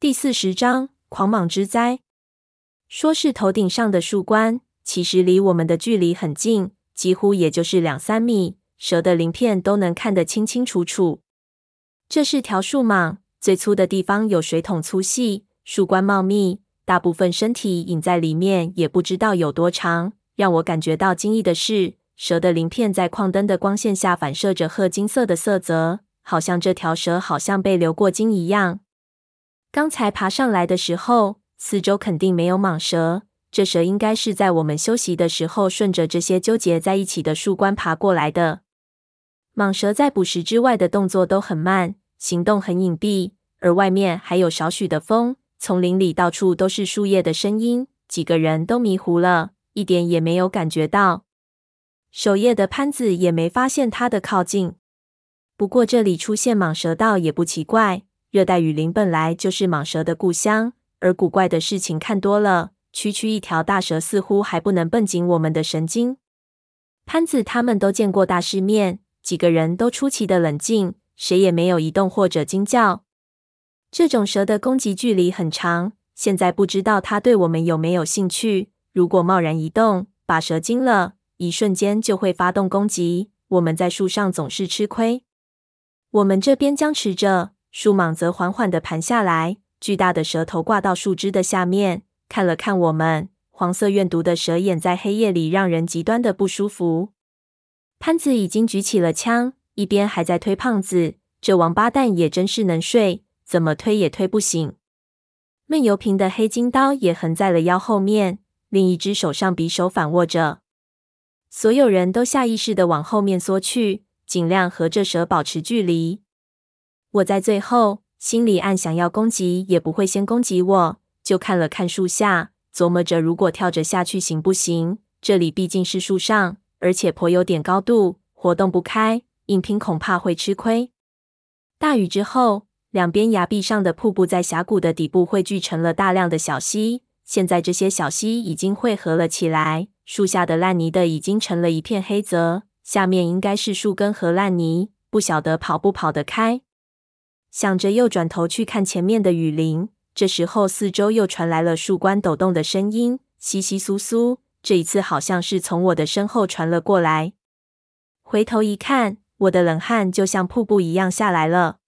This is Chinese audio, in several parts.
第四十章狂蟒之灾。说是头顶上的树冠，其实离我们的距离很近，几乎也就是两三米，蛇的鳞片都能看得清清楚楚。这是条树蟒，最粗的地方有水桶粗细，树冠茂密，大部分身体隐在里面，也不知道有多长。让我感觉到惊异的是，蛇的鳞片在矿灯的光线下反射着褐金色的色泽，好像这条蛇好像被流过金一样。刚才爬上来的时候，四周肯定没有蟒蛇，这蛇应该是在我们休息的时候，顺着这些纠结在一起的树冠爬过来的。蟒蛇在捕食之外的动作都很慢，行动很隐蔽，而外面还有少许的风，丛林里到处都是树叶的声音，几个人都迷糊了，一点也没有感觉到。守夜的潘子也没发现它的靠近。不过这里出现蟒蛇倒也不奇怪。热带雨林本来就是蟒蛇的故乡，而古怪的事情看多了，区区一条大蛇似乎还不能绷紧我们的神经。潘子他们都见过大世面，几个人都出奇的冷静，谁也没有移动或者惊叫。这种蛇的攻击距离很长，现在不知道它对我们有没有兴趣。如果贸然移动，把蛇惊了，一瞬间就会发动攻击，我们在树上总是吃亏。我们这边僵持着。树蟒则缓缓地盘下来，巨大的蛇头挂到树枝的下面，看了看我们。黄色怨毒的蛇眼在黑夜里让人极端的不舒服。潘子已经举起了枪，一边还在推胖子。这王八蛋也真是能睡，怎么推也推不醒。闷油瓶的黑金刀也横在了腰后面，另一只手上匕首反握着。所有人都下意识地往后面缩去，尽量和这蛇保持距离。我在最后，心里暗想：要攻击也不会先攻击我。就看了看树下，琢磨着如果跳着下去行不行。这里毕竟是树上，而且颇有点高度，活动不开，硬拼恐怕会吃亏。大雨之后，两边崖壁上的瀑布在峡谷的底部汇聚成了大量的小溪。现在这些小溪已经汇合了起来，树下的烂泥的已经成了一片黑泽，下面应该是树根和烂泥，不晓得跑不跑得开。想着，又转头去看前面的雨林。这时候，四周又传来了树冠抖动的声音，窸窸窣窣。这一次，好像是从我的身后传了过来。回头一看，我的冷汗就像瀑布一样下来了。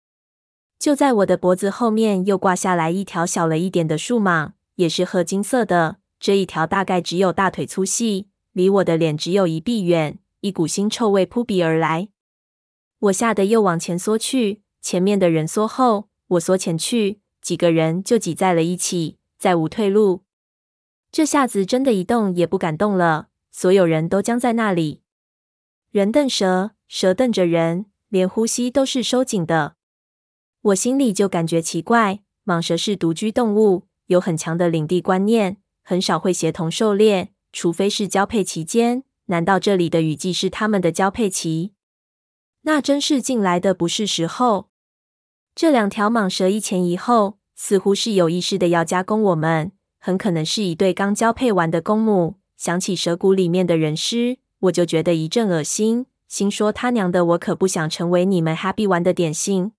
就在我的脖子后面，又挂下来一条小了一点的树蟒，也是褐金色的。这一条大概只有大腿粗细，离我的脸只有一臂远。一股腥臭味扑鼻而来，我吓得又往前缩去。前面的人缩后，我缩前去，几个人就挤在了一起，再无退路。这下子真的一动也不敢动了，所有人都僵在那里。人瞪蛇，蛇瞪着人，连呼吸都是收紧的。我心里就感觉奇怪，蟒蛇是独居动物，有很强的领地观念，很少会协同狩猎，除非是交配期间。难道这里的雨季是他们的交配期？那真是进来的不是时候。这两条蟒蛇一前一后，似乎是有意识的要夹攻我们，很可能是一对刚交配完的公母。想起蛇骨里面的人尸，我就觉得一阵恶心，心说他娘的，我可不想成为你们 happy 玩的点心。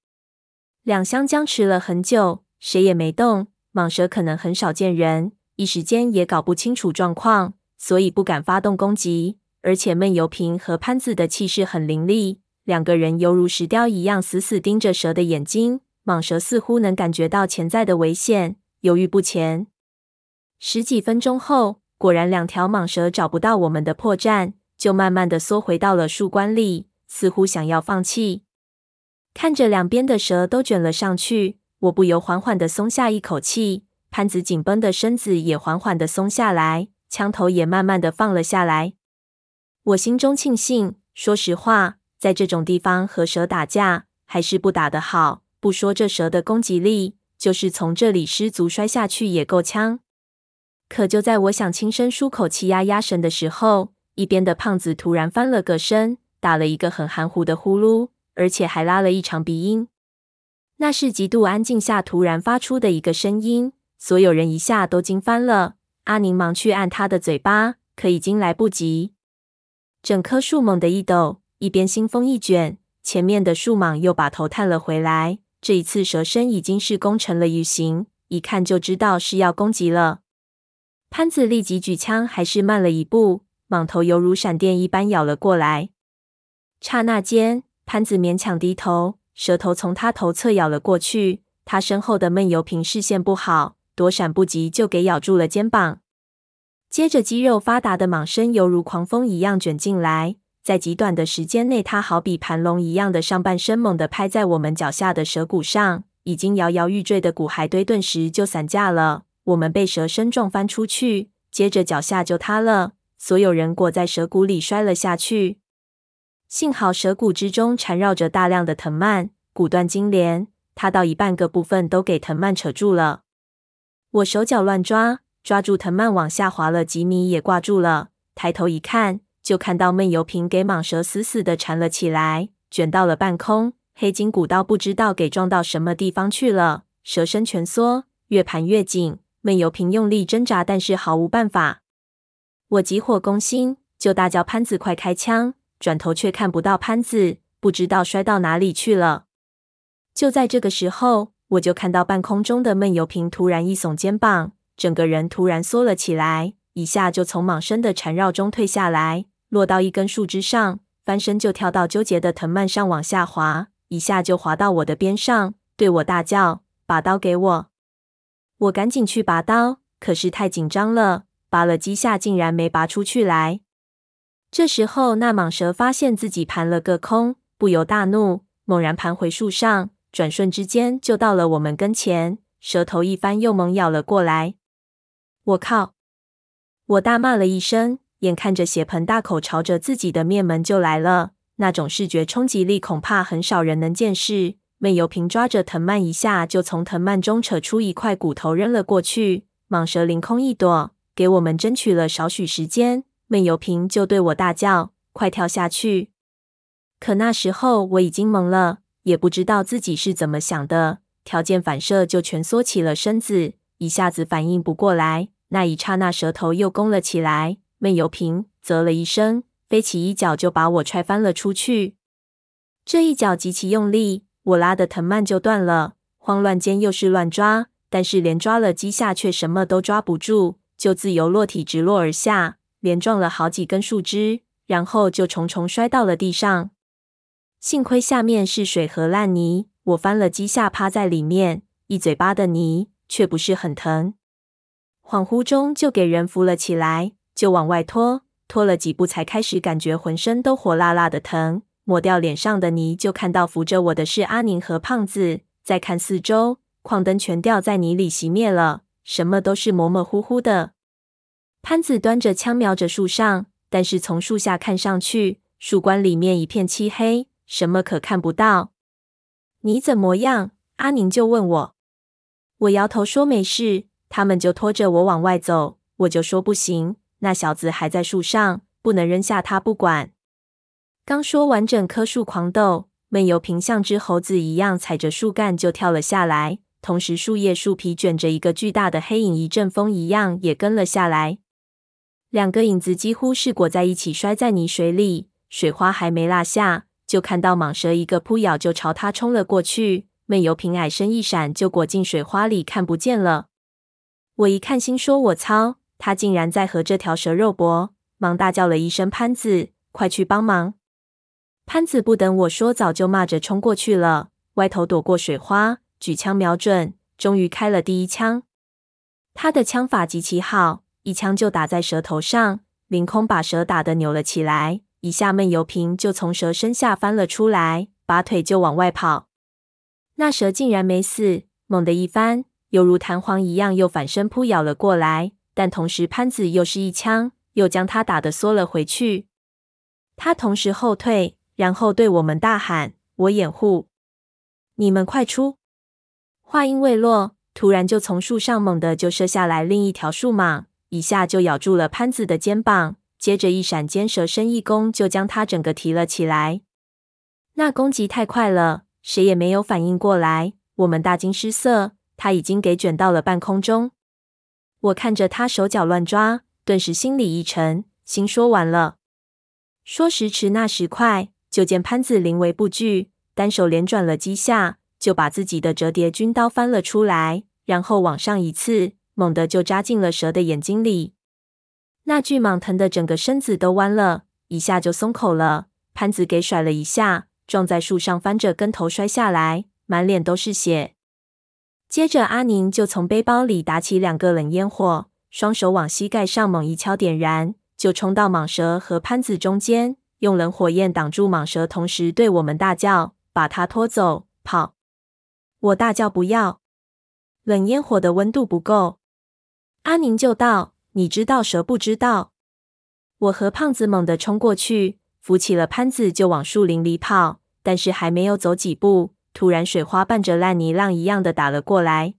两相僵持了很久，谁也没动。蟒蛇可能很少见人，一时间也搞不清楚状况，所以不敢发动攻击。而且闷油瓶和潘子的气势很凌厉。两个人犹如石雕一样，死死盯着蛇的眼睛。蟒蛇似乎能感觉到潜在的危险，犹豫不前。十几分钟后，果然两条蟒蛇找不到我们的破绽，就慢慢的缩回到了树冠里，似乎想要放弃。看着两边的蛇都卷了上去，我不由缓缓的松下一口气。潘子紧绷的身子也缓缓的松下来，枪头也慢慢的放了下来。我心中庆幸，说实话。在这种地方和蛇打架，还是不打的好。不说这蛇的攻击力，就是从这里失足摔下去也够呛。可就在我想轻声舒口气压压神的时候，一边的胖子突然翻了个身，打了一个很含糊的呼噜，而且还拉了一长鼻音。那是极度安静下突然发出的一个声音，所有人一下都惊翻了。阿宁忙去按他的嘴巴，可已经来不及。整棵树猛地一抖。一边腥风一卷，前面的树蟒又把头探了回来。这一次蛇身已经是弓成了鱼形，一看就知道是要攻击了。潘子立即举枪，还是慢了一步，蟒头犹如闪电一般咬了过来。刹那间，潘子勉强低头，蛇头从他头侧咬了过去。他身后的闷油瓶视线不好，躲闪不及，就给咬住了肩膀。接着，肌肉发达的蟒身犹如狂风一样卷进来，在极短的时间内，它好比盘龙一样的上半身猛地拍在我们脚下的蛇骨上，已经摇摇欲坠的骨骸堆顿时就散架了。我们被蛇身撞翻出去，接着脚下就塌了，所有人裹在蛇骨里摔了下去。幸好蛇骨之中缠绕着大量的藤蔓，骨断筋连，塌到一半，各部分都给藤蔓扯住了。我手脚乱抓。抓住藤蔓往下滑了几米，也挂住了。抬头一看，就看到闷油瓶给蟒蛇死死的缠了起来，卷到了半空。黑金古刀不知道给撞到什么地方去了，蛇身蜷缩，越盘越紧。闷油瓶用力挣扎，但是毫无办法。我急火攻心，就大叫潘子快开枪，转头却看不到潘子，不知道摔到哪里去了。就在这个时候，我就看到半空中的闷油瓶突然一耸肩膀。整个人突然缩了起来，一下就从蟒身的缠绕中退下来，落到一根树枝上，翻身就跳到纠结的藤蔓上往下滑，一下就滑到我的边上，对我大叫：“把刀给我！”我赶紧去拔刀，可是太紧张了，拔了几下竟然没拔出去来。这时候，那蟒蛇发现自己盘了个空，不由大怒，猛然盘回树上，转瞬之间就到了我们跟前，蛇头一翻，又猛咬了过来。我靠！我大骂了一声，眼看着血盆大口朝着自己的面门就来了，那种视觉冲击力恐怕很少人能见识。闷油瓶抓着藤蔓，一下就从藤蔓中扯出一块骨头扔了过去。蟒蛇凌空一躲，给我们争取了少许时间。闷油瓶就对我大叫：“快跳下去！”可那时候我已经懵了，也不知道自己是怎么想的，条件反射就蜷缩起了身子，一下子反应不过来。那一刹那，蛇头又攻了起来。闷油瓶啧了一声，飞起一脚就把我踹翻了出去。这一脚极其用力，我拉的藤蔓就断了。慌乱间又是乱抓，但是连抓了几下，却什么都抓不住，就自由落体直落而下，连撞了好几根树枝，然后就重重摔到了地上。幸亏下面是水和烂泥，我翻了几下，趴在里面，一嘴巴的泥，却不是很疼。恍惚中就给人扶了起来，就往外拖，拖了几步才开始感觉浑身都火辣辣的疼。抹掉脸上的泥，就看到扶着我的是阿宁和胖子。再看四周，矿灯全掉在泥里熄灭了，什么都是模模糊糊的。潘子端着枪瞄着树上，但是从树下看上去，树冠里面一片漆黑，什么可看不到。你怎么样？阿宁就问我。我摇头说没事。他们就拖着我往外走，我就说不行，那小子还在树上，不能扔下他不管。刚说完，整棵树狂抖，闷油瓶像只猴子一样踩着树干就跳了下来，同时树叶树皮卷着一个巨大的黑影，一阵风一样也跟了下来。两个影子几乎是裹在一起，摔在泥水里，水花还没落下，就看到蟒蛇一个扑咬就朝他冲了过去，闷油瓶矮身一闪就裹进水花里，看不见了。我一看，心说：“我操！他竟然在和这条蛇肉搏！”忙大叫了一声：“潘子，快去帮忙！”潘子不等我说，早就骂着冲过去了，歪头躲过水花，举枪瞄准，终于开了第一枪。他的枪法极其好，一枪就打在蛇头上，凌空把蛇打得扭了起来，一下闷油瓶就从蛇身下翻了出来，拔腿就往外跑。那蛇竟然没死，猛地一翻。犹如弹簧一样，又反身扑咬了过来，但同时潘子又是一枪，又将他打得缩了回去。他同时后退，然后对我们大喊：“我掩护，你们快出！”话音未落，突然就从树上猛地就射下来另一条树蟒，一下就咬住了潘子的肩膀，接着一闪间蛇身一弓，就将他整个提了起来。那攻击太快了，谁也没有反应过来，我们大惊失色。他已经给卷到了半空中，我看着他手脚乱抓，顿时心里一沉，心说完了。说时迟，那时快，就见潘子临危不惧，单手连转了几下，就把自己的折叠军刀翻了出来，然后往上一刺，猛地就扎进了蛇的眼睛里。那巨蟒疼得整个身子都弯了，一下就松口了，潘子给甩了一下，撞在树上，翻着跟头摔下来，满脸都是血。接着，阿宁就从背包里打起两个冷烟火，双手往膝盖上猛一敲，点燃，就冲到蟒蛇和潘子中间，用冷火焰挡住蟒蛇，同时对我们大叫：“把它拖走，跑！”我大叫：“不要！”冷烟火的温度不够。阿宁就道：“你知道蛇不知道？”我和胖子猛地冲过去，扶起了潘子，就往树林里跑。但是还没有走几步，突然，水花伴着烂泥浪一样的打了过来。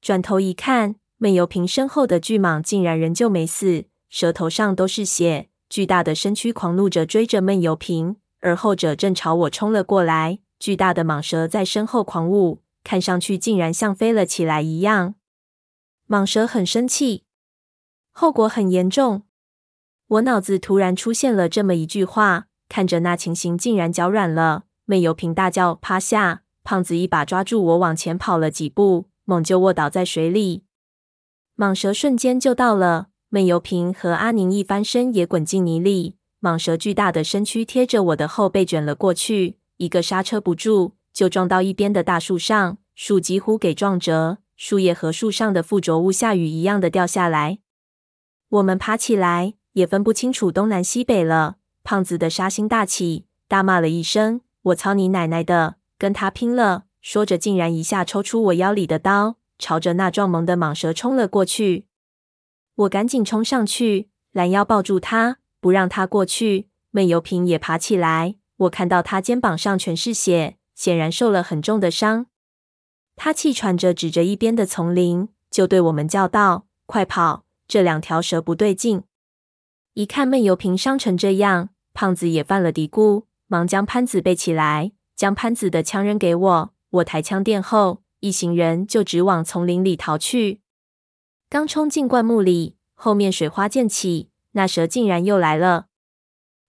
转头一看，闷油瓶身后的巨蟒竟然仍旧没死，舌头上都是血，巨大的身躯狂怒着追着闷油瓶，而后者正朝我冲了过来。巨大的蟒蛇在身后狂舞，看上去竟然像飞了起来一样。蟒蛇很生气，后果很严重。我脑子突然出现了这么一句话，看着那情形，竟然脚软了。闷油瓶大叫：“趴下！”胖子一把抓住我，往前跑了几步，猛就卧倒在水里。蟒蛇瞬间就到了，闷油瓶和阿宁一翻身也滚进泥里。蟒蛇巨大的身躯贴着我的后背卷了过去，一个刹车不住，就撞到一边的大树上，树几乎给撞折，树叶和树上的附着物下雨一样的掉下来。我们爬起来，也分不清楚东南西北了。胖子的杀心大起，大骂了一声。我操你奶奶的，跟他拼了！说着，竟然一下抽出我腰里的刀，朝着那壮猛的蟒蛇冲了过去。我赶紧冲上去，拦腰抱住他，不让他过去。闷油瓶也爬起来，我看到他肩膀上全是血，显然受了很重的伤。他气喘着，指着一边的丛林，就对我们叫道：“快跑！这两条蛇不对劲。”一看闷油瓶伤成这样，胖子也犯了嘀咕。忙将潘子背起来，将潘子的枪扔给我。我抬枪垫后，一行人就直往丛林里逃去。刚冲进灌木里，后面水花溅起，那蛇竟然又来了。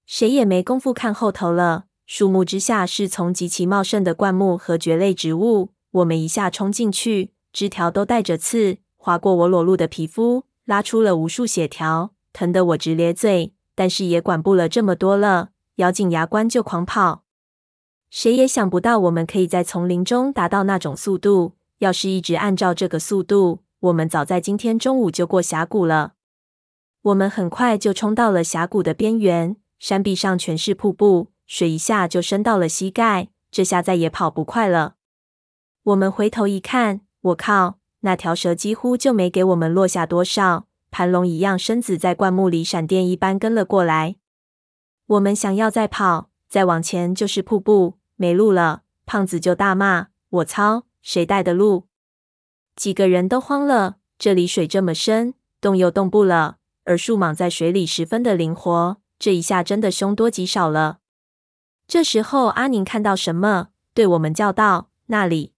谁也没工夫看后头了。树木之下是丛极其茂盛的灌木和蕨类植物。我们一下冲进去，枝条都带着刺，划过我裸露的皮肤，拉出了无数血条，疼得我直咧嘴。但是也管不了这么多了。咬紧牙关就狂跑，谁也想不到我们可以在丛林中达到那种速度。要是一直按照这个速度，我们早在今天中午就过峡谷了。我们很快就冲到了峡谷的边缘，山壁上全是瀑布，水一下就深到了膝盖，这下再也跑不快了。我们回头一看，我靠，那条蛇几乎就没给我们落下多少，盘龙一样身子在灌木里闪电一般跟了过来。我们想要再跑，再往前就是瀑布，没路了。胖子就大骂：“我操，谁带的路？”几个人都慌了。这里水这么深，动又动不了，而树蟒在水里十分的灵活，这一下真的凶多吉少了。这时候，阿宁看到什么，对我们叫道：“那里！”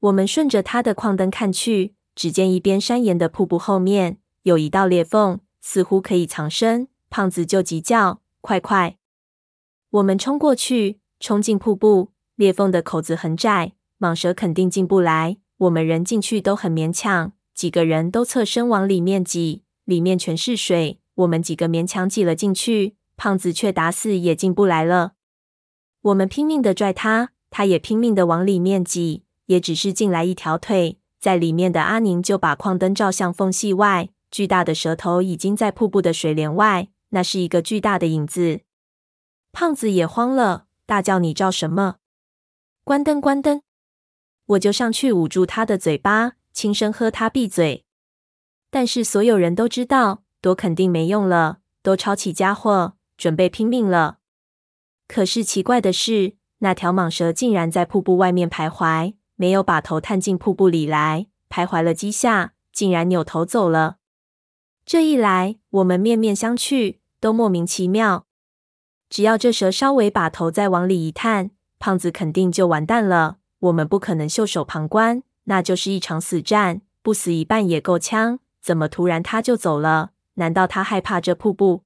我们顺着他的矿灯看去，只见一边山岩的瀑布后面有一道裂缝，似乎可以藏身。胖子就急叫。快快！我们冲过去，冲进瀑布。裂缝的口子很窄，蟒蛇肯定进不来。我们人进去都很勉强，几个人都侧身往里面挤，里面全是水。我们几个勉强挤了进去，胖子却打死也进不来了。我们拼命的拽他，他也拼命的往里面挤，也只是进来一条腿。在里面的阿宁就把矿灯照向缝隙外，巨大的蛇头已经在瀑布的水帘外。那是一个巨大的影子，胖子也慌了，大叫：“你照什么？关灯，关灯！”我就上去捂住他的嘴巴，轻声喝他闭嘴。但是所有人都知道，躲肯定没用了，都抄起家伙，准备拼命了。可是奇怪的是，那条蟒蛇竟然在瀑布外面徘徊，没有把头探进瀑布里来，徘徊了几下，竟然扭头走了。这一来，我们面面相觑，都莫名其妙。只要这蛇稍微把头再往里一探，胖子肯定就完蛋了。我们不可能袖手旁观，那就是一场死战，不死一半也够呛。怎么突然他就走了？难道他害怕这瀑布？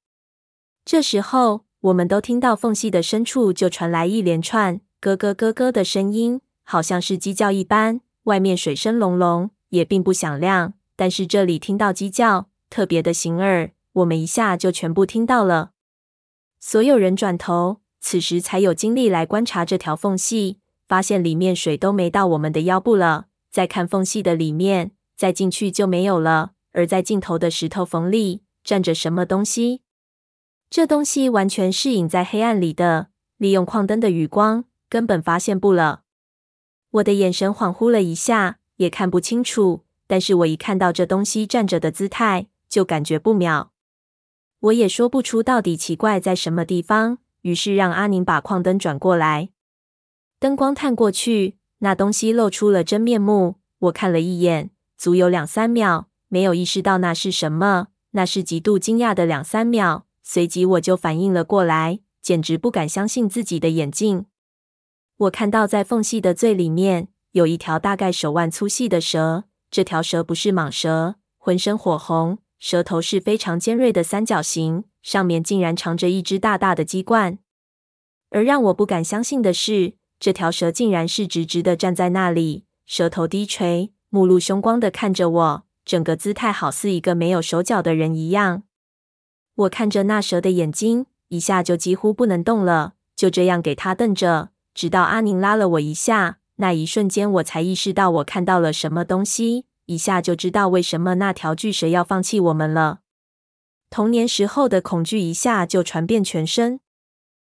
这时候，我们都听到缝隙的深处就传来一连串咯咯咯咯的声音，好像是鸡叫一般。外面水声隆隆，也并不响亮，但是这里听到鸡叫，特别的醒耳。我们一下就全部听到了。所有人转头，此时才有精力来观察这条缝隙，发现里面水都没到我们的腰部了。再看缝隙的里面，再进去就没有了。而在尽头的石头缝里，站着什么东西？这东西完全是隐在黑暗里的，利用矿灯的余光，根本发现不了。我的眼神恍惚了一下，也看不清楚。但是我一看到这东西站着的姿态，就感觉不妙。我也说不出到底奇怪在什么地方，于是让阿宁把矿灯转过来。灯光探过去，那东西露出了真面目。我看了一眼，足有两三秒，没有意识到那是什么。那是极度惊讶的两三秒，随即我就反应了过来，简直不敢相信自己的眼睛。我看到在缝隙的最里面有一条大概手腕粗细的蛇，这条蛇不是蟒蛇，浑身火红。蛇头是非常尖锐的三角形，上面竟然藏着一只大大的鸡冠。而让我不敢相信的是，这条蛇竟然是直直的站在那里，蛇头低垂，目露凶光的看着我，整个姿态好似一个没有手脚的人一样。我看着那蛇的眼睛，一下就几乎不能动了，就这样给它瞪着，直到阿宁拉了我一下，那一瞬间我才意识到我看到了什么东西。一下就知道为什么那条巨蛇要放弃我们了。童年时候的恐惧一下就传遍全身。